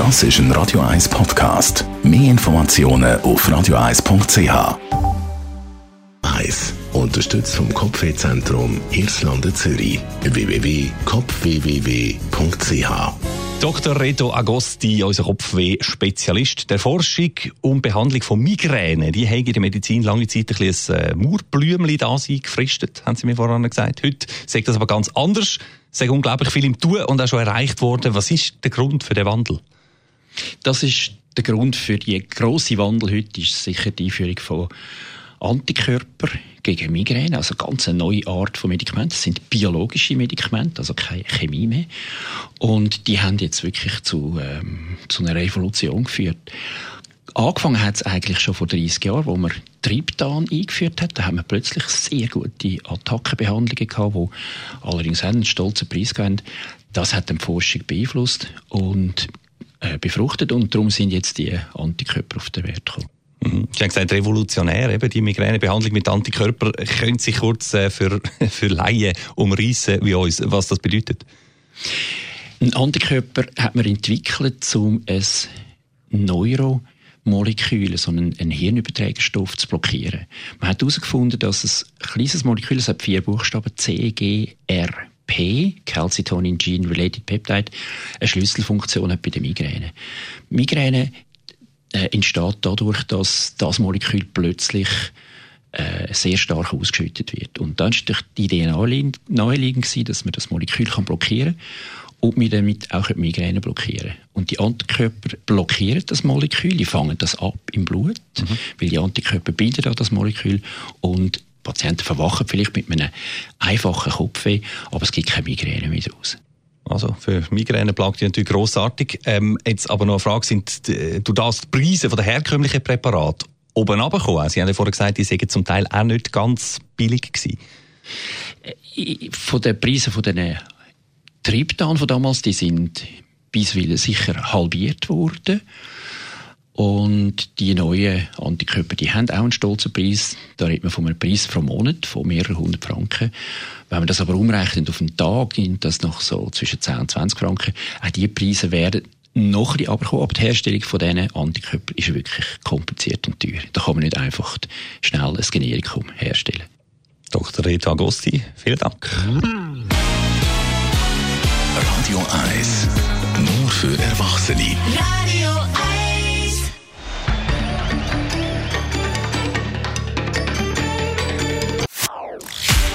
Das ist ein Radio 1 Podcast. Mehr Informationen auf radio1.ch. 1. Unterstützt vom Kopfwehzentrum Irlande Zürich. www.kopfwww.ch Dr. Reto Agosti, unser Kopfweh-Spezialist der Forschung und Behandlung von Migräne. Die haben in der Medizin lange Zeit ein, bisschen ein Murblümchen da sein gefristet, haben sie mir vorhin gesagt. Heute sagt das aber ganz anders. Ist unglaublich viel im Tun und auch schon erreicht worden. Was ist der Grund für den Wandel? Das ist der Grund für die grosse Wandel heute ist sicher die Einführung von Antikörper gegen Migräne, also ganz eine neue Art von Medikamenten. Das sind biologische Medikamente, also keine Chemie mehr. Und die haben jetzt wirklich zu, ähm, zu einer Revolution geführt. Angefangen hat es eigentlich schon vor 30 Jahren, wo man Triptan eingeführt hat. Da haben wir plötzlich sehr gute Attackenbehandlungen gehabt, die allerdings einen stolzen Preis gaben. Das hat die Forschung beeinflusst und äh, befruchtet und darum sind jetzt die Antikörper auf den Wert gekommen. Mhm. Sie haben gesagt, revolutionär, eben die Migränebehandlung mit Antikörper. Können Sie kurz äh, für, für Laien umreißen, wie uns, was das bedeutet? Ein Antikörper hat man entwickelt, um ein Neuromolekül, so einen, einen Hirnüberträgerstoff zu blockieren. Man hat herausgefunden, dass ein kleines Molekül, es hat vier Buchstaben, C, G, R, P, Calcitonin Gene Related Peptide, eine Schlüsselfunktion hat bei der Migräne. Migräne äh, entsteht dadurch, dass das Molekül plötzlich äh, sehr stark ausgeschüttet wird. Und dann war die Idee naheliegend, dass man das Molekül kann blockieren kann und wir damit auch die Migräne blockieren. Und die Antikörper blockieren das Molekül, die fangen das ab im Blut, mhm. weil die Antikörper binden an das Molekül und Patienten verwachen vielleicht mit einem einfachen Kopfweh, aber es gibt keine Migräne mehr daraus. Also für Migräne plagt die natürlich grossartig. Ähm, jetzt aber noch eine Frage, sind äh, du das die Preise von der herkömmlichen Präparate oben runtergekommen? Sie haben ja vorhin gesagt, die sind zum Teil auch nicht ganz billig gewesen. Äh, von den Preisen von den Triptan von damals, die sind bisweilen sicher halbiert worden. Und die neuen Antikörper, die haben auch einen stolzen Preis. Da redet man von einem Preis pro Monat von mehreren hundert Franken. Wenn man das aber umrechnet auf einen Tag, sind das noch so zwischen 10 und 20 Franken. Auch diese Preise werden noch ein bisschen aber die Herstellung von diesen Antikörpern ist wirklich kompliziert und teuer. Da kann man nicht einfach schnell ein Generikum herstellen. Dr. Rita Agosti, vielen Dank. Radio 1,